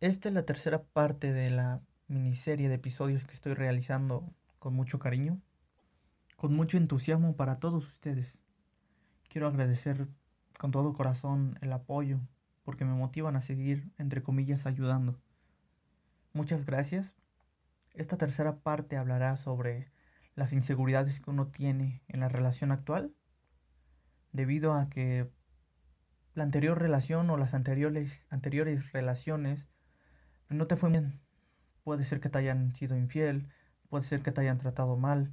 Esta es la tercera parte de la miniserie de episodios que estoy realizando con mucho cariño, con mucho entusiasmo para todos ustedes. Quiero agradecer con todo corazón el apoyo, porque me motivan a seguir, entre comillas, ayudando. Muchas gracias. Esta tercera parte hablará sobre las inseguridades que uno tiene en la relación actual, debido a que la anterior relación o las anteriores, anteriores relaciones no te fue bien. Puede ser que te hayan sido infiel, puede ser que te hayan tratado mal,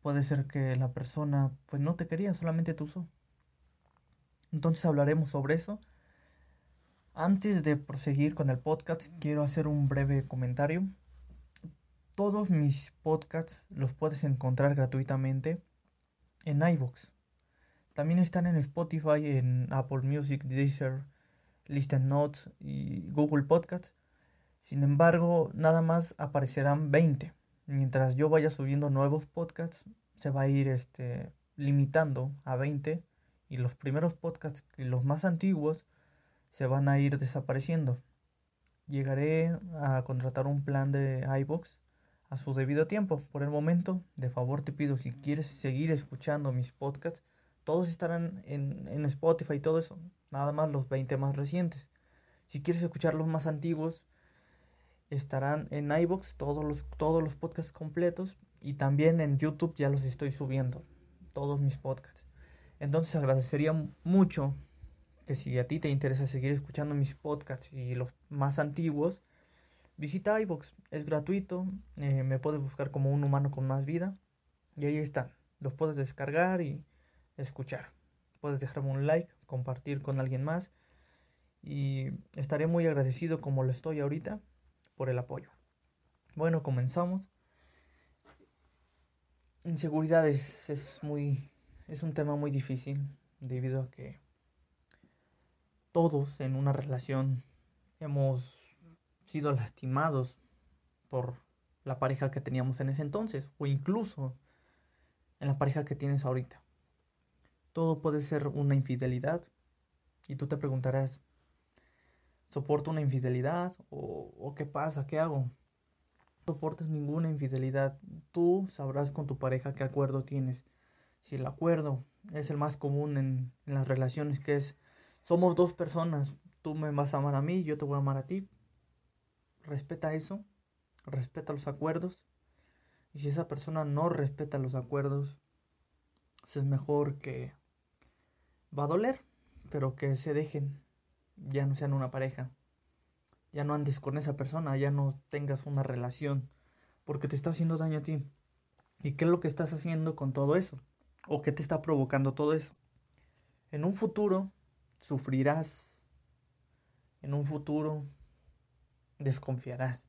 puede ser que la persona pues no te quería, solamente te usó. Entonces hablaremos sobre eso. Antes de proseguir con el podcast, quiero hacer un breve comentario. Todos mis podcasts los puedes encontrar gratuitamente en iVoox. También están en Spotify, en Apple Music, Deezer, Listen Notes y Google Podcasts. Sin embargo, nada más aparecerán 20. Mientras yo vaya subiendo nuevos podcasts, se va a ir este, limitando a 20 y los primeros podcasts los más antiguos se van a ir desapareciendo. Llegaré a contratar un plan de iBox a su debido tiempo. Por el momento, de favor te pido, si quieres seguir escuchando mis podcasts, todos estarán en, en Spotify y todo eso, nada más los 20 más recientes. Si quieres escuchar los más antiguos, estarán en iBox todos los, todos los podcasts completos y también en YouTube ya los estoy subiendo, todos mis podcasts. Entonces agradecería mucho que si a ti te interesa seguir escuchando mis podcasts y los más antiguos, visita iBox, es gratuito, eh, me puedes buscar como un humano con más vida y ahí están, los puedes descargar y escuchar. Puedes dejarme un like, compartir con alguien más y estaré muy agradecido como lo estoy ahorita por el apoyo. Bueno, comenzamos. Inseguridades es muy es un tema muy difícil debido a que todos en una relación hemos sido lastimados por la pareja que teníamos en ese entonces o incluso en la pareja que tienes ahorita. Todo puede ser una infidelidad y tú te preguntarás, ¿soporto una infidelidad o, o qué pasa? ¿Qué hago? No soportes ninguna infidelidad. Tú sabrás con tu pareja qué acuerdo tienes si el acuerdo es el más común en, las relaciones, que es, somos dos personas, tú me vas a amar a mí, yo te voy a amar a ti, respeta eso, respeta los acuerdos, y si esa persona no respeta los acuerdos, pues es mejor que va a doler, pero que se dejen, ya no sean una pareja, ya no andes con esa persona, ya no tengas una relación, porque te está haciendo daño a ti. ¿Y qué es lo que estás haciendo con todo eso? o qué te está provocando todo eso. En un futuro sufrirás, en un futuro desconfiarás.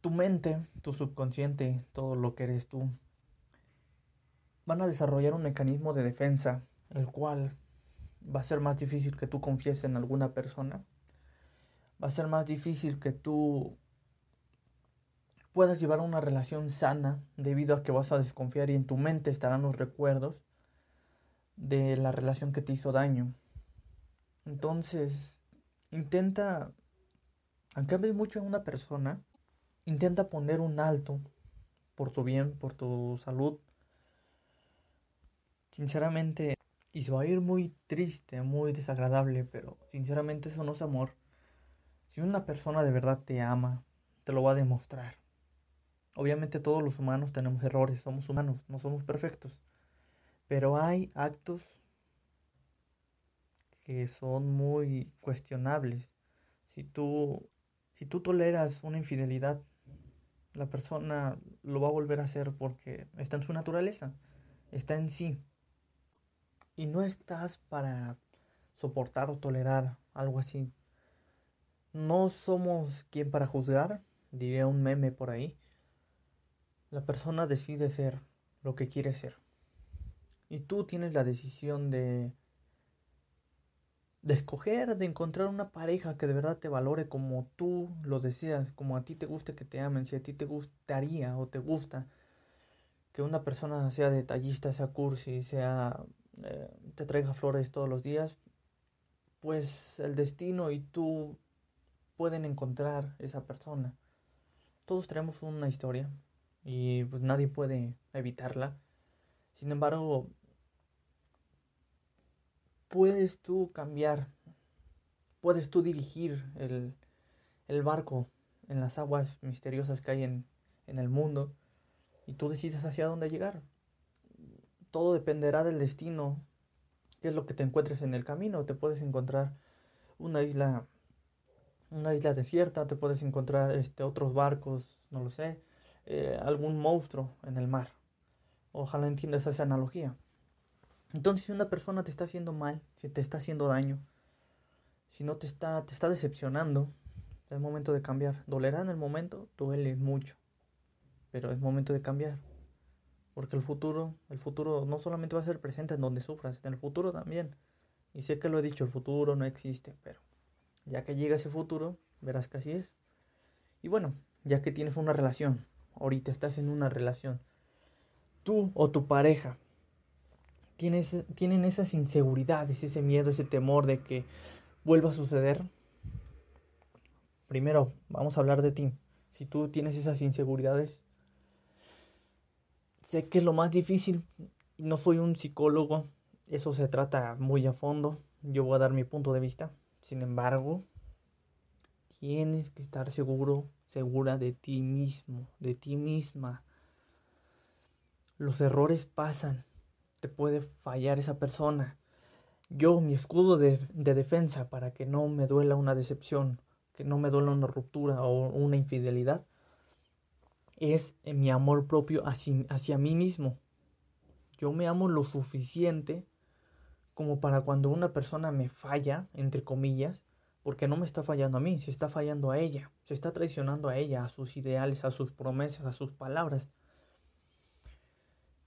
Tu mente, tu subconsciente, todo lo que eres tú, van a desarrollar un mecanismo de defensa, el cual va a ser más difícil que tú confíes en alguna persona. Va a ser más difícil que tú puedas llevar una relación sana debido a que vas a desconfiar y en tu mente estarán los recuerdos de la relación que te hizo daño. Entonces, intenta, aunque hables mucho en una persona, intenta poner un alto por tu bien, por tu salud. Sinceramente, y se va a ir muy triste, muy desagradable, pero sinceramente eso no es amor. Si una persona de verdad te ama, te lo va a demostrar. Obviamente todos los humanos tenemos errores, somos humanos, no somos perfectos. Pero hay actos que son muy cuestionables. Si tú, si tú toleras una infidelidad, la persona lo va a volver a hacer porque está en su naturaleza, está en sí. Y no estás para soportar o tolerar algo así. No somos quien para juzgar, diría un meme por ahí. La persona decide ser lo que quiere ser. Y tú tienes la decisión de, de escoger, de encontrar una pareja que de verdad te valore como tú lo deseas, como a ti te guste que te amen, si a ti te gustaría o te gusta que una persona sea detallista, sea cursi, sea eh, te traiga flores todos los días, pues el destino y tú pueden encontrar esa persona. Todos tenemos una historia y pues nadie puede evitarla. Sin embargo, puedes tú cambiar, puedes tú dirigir el, el barco en las aguas misteriosas que hay en, en el mundo y tú decides hacia dónde llegar. Todo dependerá del destino, qué es lo que te encuentres en el camino. Te puedes encontrar una isla, una isla desierta, te puedes encontrar este, otros barcos, no lo sé, eh, algún monstruo en el mar. Ojalá entiendas esa analogía. Entonces, si una persona te está haciendo mal, si te está haciendo daño, si no te está, te está decepcionando, es momento de cambiar. Dolerá en el momento, duele mucho, pero es momento de cambiar. Porque el futuro, el futuro no solamente va a ser presente en donde sufras, en el futuro también. Y sé que lo he dicho, el futuro no existe, pero ya que llega ese futuro, verás que así es. Y bueno, ya que tienes una relación, ahorita estás en una relación, tú o tu pareja tienes, tienen esas inseguridades, ese miedo, ese temor de que vuelva a suceder, primero vamos a hablar de ti. Si tú tienes esas inseguridades, sé que es lo más difícil. No soy un psicólogo, eso se trata muy a fondo. Yo voy a dar mi punto de vista. Sin embargo, tienes que estar seguro, segura de ti mismo, de ti misma. Los errores pasan, te puede fallar esa persona. Yo, mi escudo de, defensa para que no me duela una decepción, que no me duela una ruptura o una infidelidad, es mi amor propio hacia, hacia mí mismo. Yo me amo lo suficiente como para cuando una persona me falla, entre comillas, porque no me está fallando a mí, se está fallando a ella, se está traicionando a ella, a sus ideales, a sus promesas, a sus palabras.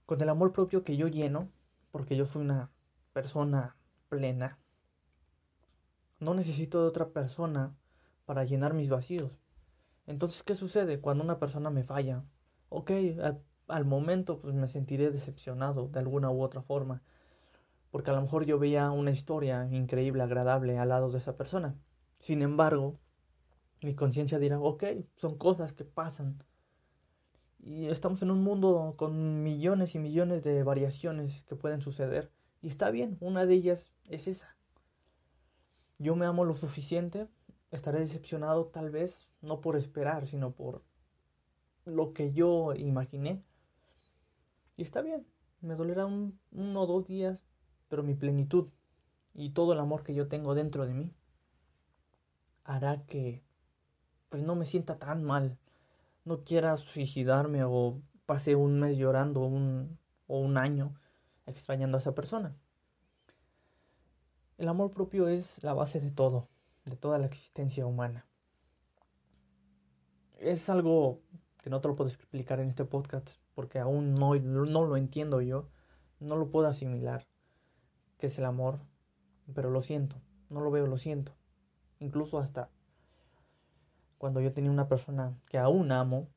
Con el amor propio que yo lleno, porque yo soy una persona plena, no necesito de otra persona para llenar mis vacíos. Entonces, ¿qué sucede cuando una persona me falla? Ok, al, al momento pues me sentiré decepcionado de alguna u otra forma porque a lo mejor yo veía una historia increíble, agradable al lado de esa persona. Sin embargo, mi conciencia dirá, ok, son cosas que pasan. Y estamos en un mundo con millones y millones de variaciones que pueden suceder. Y está bien, una de ellas es esa. Yo me amo lo suficiente, estaré decepcionado tal vez, no por esperar, sino por lo que yo imaginé. Y está bien, me dolerá un, uno o dos días, pero mi plenitud y todo el amor que yo tengo dentro de mí hará que pues no me sienta tan mal, no quiera suicidarme o pase un mes llorando un, o un año extrañando a esa persona. El amor propio es la base de todo, de toda la existencia humana. Es algo que no te lo puedo explicar en este podcast porque aún no, no lo entiendo yo, no lo puedo asimilar que es el amor, pero lo siento, no lo veo, lo siento. Incluso hasta cuando yo tenía una persona que aún amo,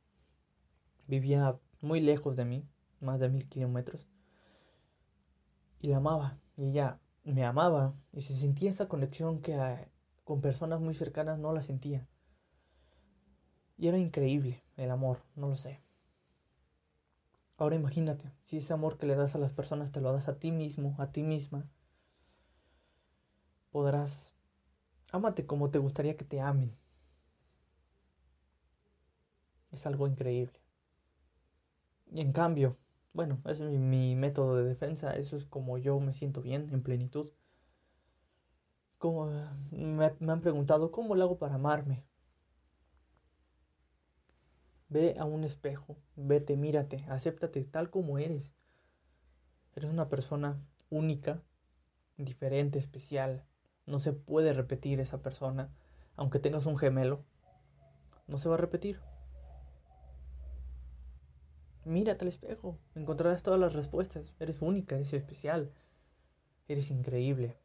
vivía muy lejos de mí, más de mil kilómetros, y la amaba, y ella me amaba, y se sentía esa conexión que ah, con personas muy cercanas no la sentía. Y era increíble el amor, no lo sé. Ahora imagínate, si ese amor que le das a las personas te lo das a ti mismo, a ti misma, podrás, ámate como te gustaría que te amen. Es algo increíble. Y en cambio, bueno, es mi, método de defensa, eso es como yo me siento bien, en plenitud. Como me, me han preguntado, ¿cómo lo hago para amarme? Ve a un espejo, vete, mírate, acéptate tal como eres. Eres una persona única, diferente, especial. No se puede repetir esa persona. Aunque tengas un gemelo, no se va a repetir. Mírate al espejo, encontrarás todas las respuestas. Eres única, eres especial, eres increíble.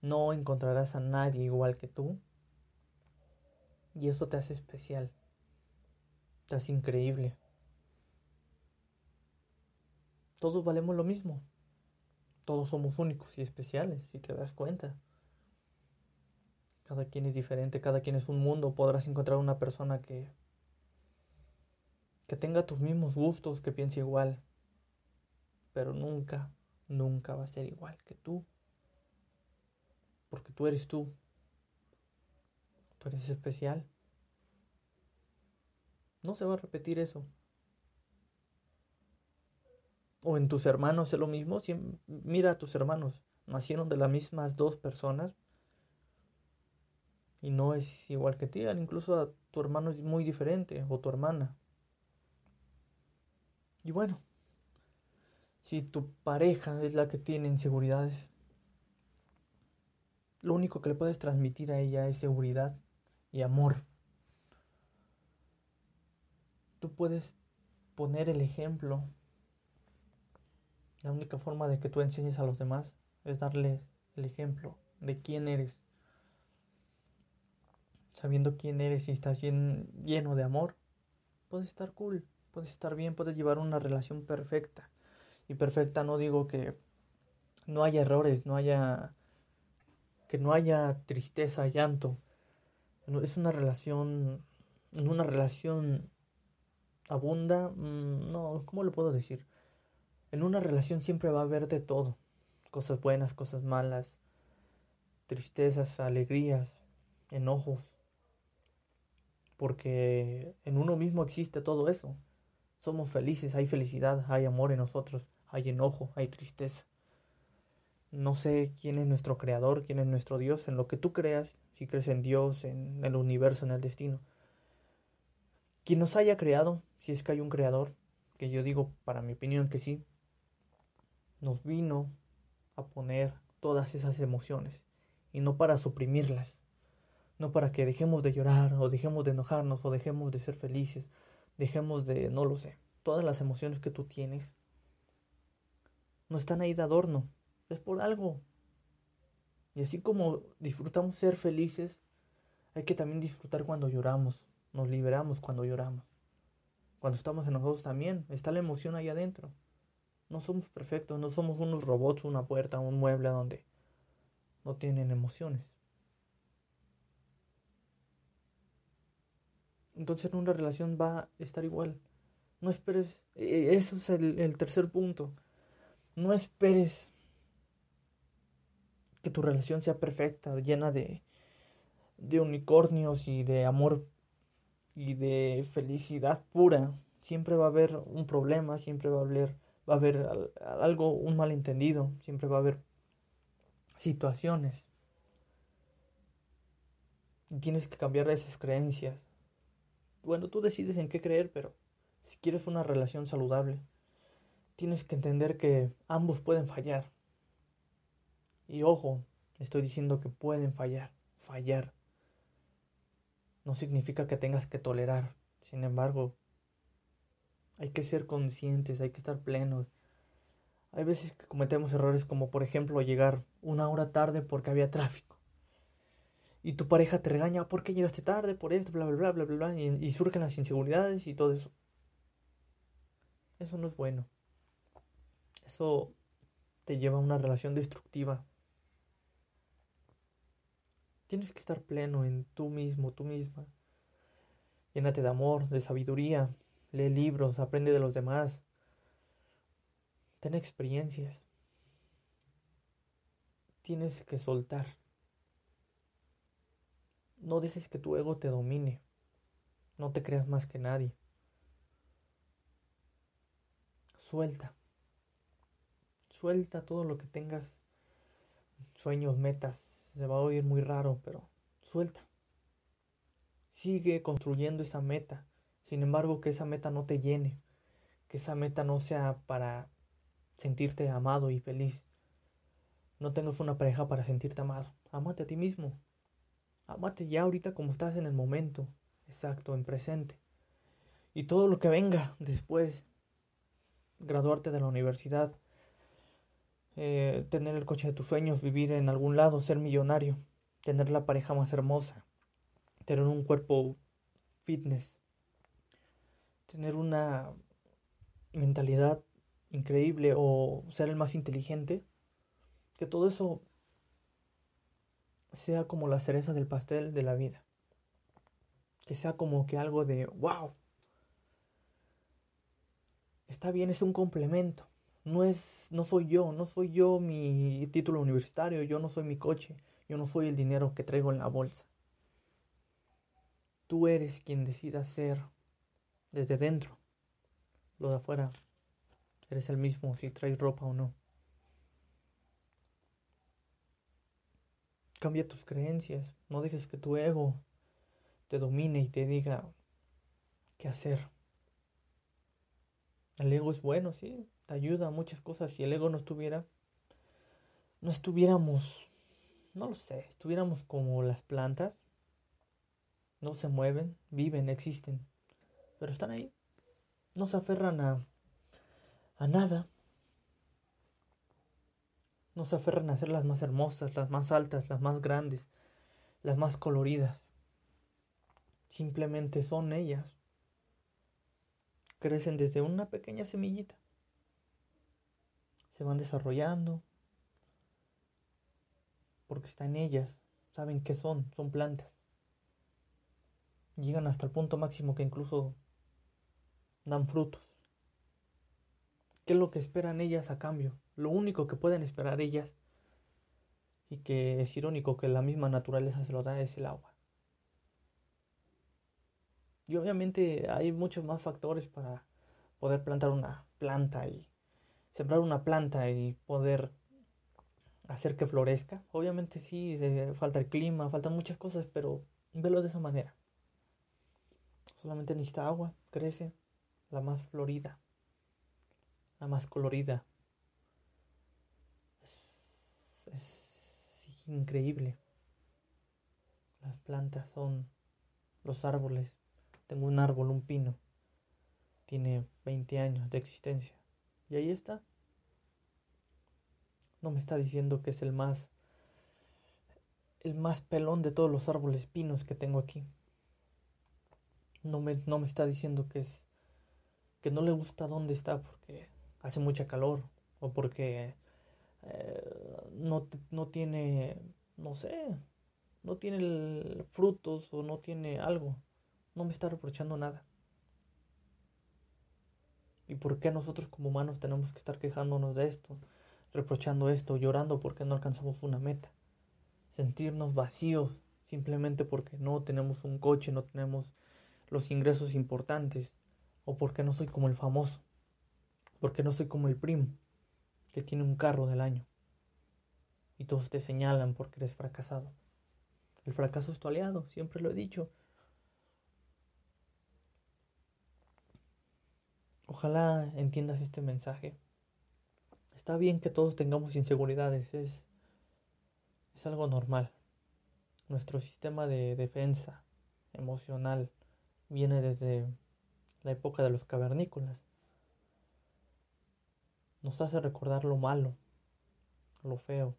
No encontrarás a nadie igual que tú. Y eso te hace especial. Estás increíble. Todos valemos lo mismo. Todos somos únicos y especiales, si te das cuenta. Cada quien es diferente, cada quien es un mundo. Podrás encontrar una persona que que tenga tus mismos gustos, que piense igual, pero nunca, nunca va a ser igual que tú. Porque tú eres tú. Tú eres especial. No se va a repetir eso. O en tus hermanos es lo mismo. mira a tus hermanos. Nacieron de las mismas dos personas. Y no es igual que ti. Incluso a tu hermano es muy diferente. O tu hermana. Y bueno, si tu pareja es la que tiene inseguridades, lo único que le puedes transmitir a ella es seguridad y amor. Tú puedes poner el ejemplo. La única forma de que tú enseñes a los demás es darle el ejemplo de quién eres. Sabiendo quién eres y estás lleno de amor, puedes estar cool puedes estar bien, puedes llevar una relación perfecta. Y perfecta no digo que no haya errores, no haya que no haya tristeza, llanto. Es una relación en una relación abunda, mm, no, ¿cómo lo puedo decir? En una relación siempre va a haber de todo, cosas buenas, cosas malas, tristezas, alegrías, enojos, porque en uno mismo existe todo eso. Somos felices, hay felicidad, hay amor en nosotros, hay enojo, hay tristeza. No sé quién es nuestro creador, quién es nuestro Dios, en lo que tú creas, si crees en Dios, en el universo, en el destino. Quien nos haya creado, si es que hay un creador, que yo digo para mi opinión que sí, nos vino a poner todas esas emociones y no para suprimirlas, no para que dejemos de llorar o dejemos de enojarnos o dejemos de ser felices Dejemos de, no lo sé, todas las emociones que tú tienes no están ahí de adorno, es por algo. Y así como disfrutamos ser felices, hay que también disfrutar cuando lloramos, nos liberamos cuando lloramos. Cuando estamos enojados también, está la emoción ahí adentro. No somos perfectos, no somos unos robots, una puerta, un mueble donde no tienen emociones. entonces en una relación va a estar igual. No esperes, e, eso es el, tercer punto. No esperes que tu relación sea perfecta, llena de, de unicornios y de amor y de felicidad pura. Siempre va a haber un problema, siempre va a haber, va a haber algo, un malentendido, siempre va a haber situaciones. Y tienes que cambiar esas creencias bueno, tú decides en qué creer, pero si quieres una relación saludable, tienes que entender que ambos pueden fallar. Y ojo, estoy diciendo que pueden fallar, fallar. No significa que tengas que tolerar. Sin embargo, hay que ser conscientes, hay que estar plenos. Hay veces que cometemos errores como por ejemplo llegar una hora tarde porque había tráfico y tu pareja te regaña, ¿por qué llegaste tarde? Por esto, bla, bla, bla, bla, bla, bla, y, surgen las inseguridades y todo eso. Eso no es bueno. Eso te lleva a una relación destructiva. Tienes que estar pleno en tú mismo, tú misma. Llénate de amor, de sabiduría. Lee libros, aprende de los demás. Ten experiencias. Tienes que soltar. No dejes que tu ego te domine. No te creas más que nadie. Suelta. Suelta todo lo que tengas. Sueños, metas. Se va a oír muy raro, pero suelta. Sigue construyendo esa meta. Sin embargo, que esa meta no te llene. Que esa meta no sea para sentirte amado y feliz. No tengas una pareja para sentirte amado. Amate a ti mismo. Amate ya ahorita como estás en el momento, exacto, en presente. Y todo lo que venga después, graduarte de la universidad, eh, tener el coche de tus sueños, vivir en algún lado, ser millonario, tener la pareja más hermosa, tener un cuerpo fitness, tener una mentalidad increíble o ser el más inteligente, que todo eso sea como la cereza del pastel de la vida. Que sea como que algo de, wow. Está bien, es un complemento. No es, no soy yo, no soy yo mi título universitario, yo no soy mi coche, yo no soy el dinero que traigo en la bolsa. Tú eres quien decida ser desde dentro. Lo de afuera, eres el mismo si traes ropa o no. Cambia tus creencias. No dejes que tu ego te domine y te diga qué hacer. El ego es bueno, sí, te ayuda a muchas cosas. Si el ego no estuviera, no estuviéramos, no lo sé, estuviéramos como las plantas. No se mueven, viven, existen, pero están ahí. No se aferran a, a nada. No se aferran a ser las más hermosas, las más altas, las más grandes, las más coloridas. Simplemente son ellas. Crecen desde una pequeña semillita. Se van desarrollando. Porque están en ellas. Saben qué son. Son plantas. Llegan hasta el punto máximo que incluso dan frutos. ¿Qué es lo que esperan ellas a cambio? Lo único que pueden esperar ellas, y que es irónico que la misma naturaleza se lo da, es el agua. Y obviamente hay muchos más factores para poder plantar una planta y sembrar una planta y poder hacer que florezca. Obviamente sí, falta el clima, faltan muchas cosas, pero velo de esa manera. Solamente necesita agua, crece, la más florida, la más colorida, es increíble. Las plantas son los árboles. Tengo un árbol, un pino. Tiene 20 años de existencia. Y ahí está. No me está diciendo que es el más el más pelón de todos los árboles pinos que tengo aquí. No me, no me está diciendo que es que no le gusta dónde está porque hace mucha calor o porque eh, no, no, tiene, no sé, no tiene frutos o no tiene algo. No me está reprochando nada. ¿Y por qué nosotros como humanos tenemos que estar quejándonos de esto, reprochando esto, llorando porque no alcanzamos una meta? Sentirnos vacíos simplemente porque no tenemos un coche, no tenemos los ingresos importantes, o porque no soy como el famoso, porque no soy como el primo que tiene un carro del año. Y todos te señalan porque eres fracasado. El fracaso es tu aliado, siempre lo he dicho. Ojalá entiendas este mensaje. Está bien que todos tengamos inseguridades, es, es algo normal. Nuestro sistema de defensa emocional viene desde la época de los cavernícolas nos hace recordar lo malo, lo feo,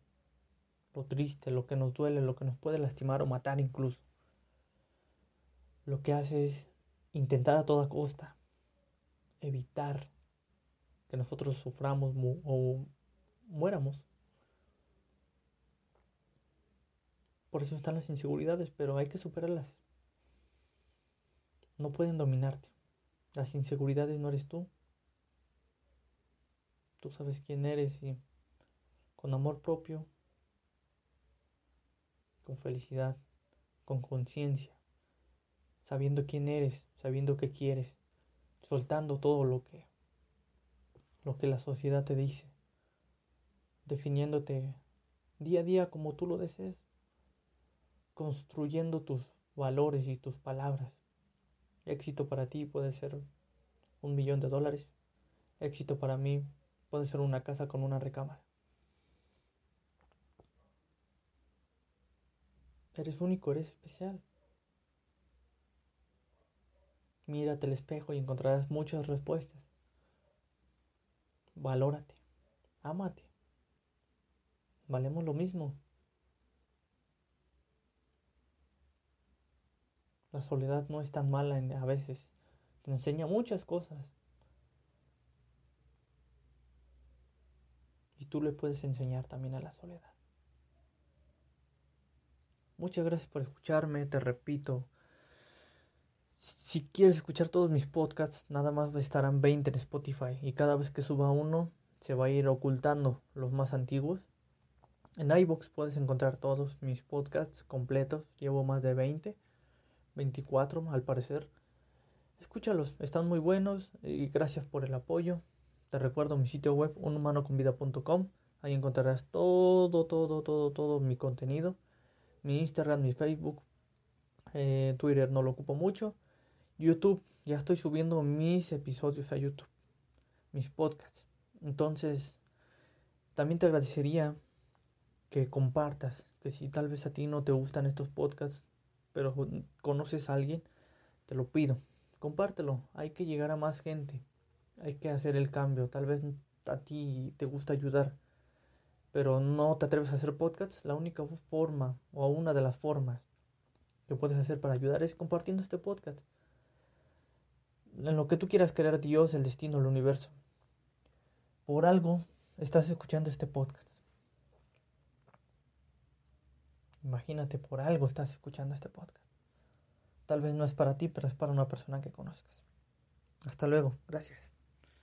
lo triste, lo que nos duele, lo que nos puede lastimar o matar incluso. Lo que hace es intentar a toda costa evitar que nosotros suframos o muéramos. Por eso están las inseguridades, pero hay que superarlas. No pueden dominarte. Las inseguridades no eres tú, Tú sabes quién eres y con amor propio, con felicidad, con conciencia, sabiendo quién eres, sabiendo qué quieres, soltando todo lo que lo que la sociedad te dice, definiéndote día a día como tú lo desees, construyendo tus valores y tus palabras. Éxito para ti puede ser un millón de dólares. Éxito para mí Puede ser una casa con una recámara. Eres único, eres especial. Mírate al espejo y encontrarás muchas respuestas. Valórate, ámate. Valemos lo mismo. La soledad no es tan mala a veces. Te enseña muchas cosas. tú le puedes enseñar también a la soledad. Muchas gracias por escucharme, te repito. Si quieres escuchar todos mis podcasts, nada más estarán 20 en Spotify y cada vez que suba uno se va a ir ocultando los más antiguos. En iBox puedes encontrar todos mis podcasts completos, llevo más de 20, 24 al parecer. Escúchalos, están muy buenos y gracias por el apoyo. Te recuerdo mi sitio web unhumanoconvida.com. Ahí encontrarás todo, todo, todo, todo mi contenido. Mi Instagram, mi Facebook, eh, Twitter no lo ocupo mucho. YouTube, ya estoy subiendo mis episodios a YouTube, mis podcasts. Entonces, también te agradecería que compartas, que si tal vez a ti no te gustan estos podcasts, pero conoces a alguien, te lo pido compártelo. Hay que llegar a más gente. Hay que hacer el cambio. Tal vez a ti te gusta ayudar, pero no te atreves a hacer podcasts. La única forma o una de las formas que puedes hacer para ayudar es compartiendo este podcast. En lo que tú quieras creer Dios, el destino, el universo. Por algo estás escuchando este podcast. Imagínate, por algo estás escuchando este podcast. Tal vez no es para ti, pero es para una persona que conozcas. Hasta luego. Gracias.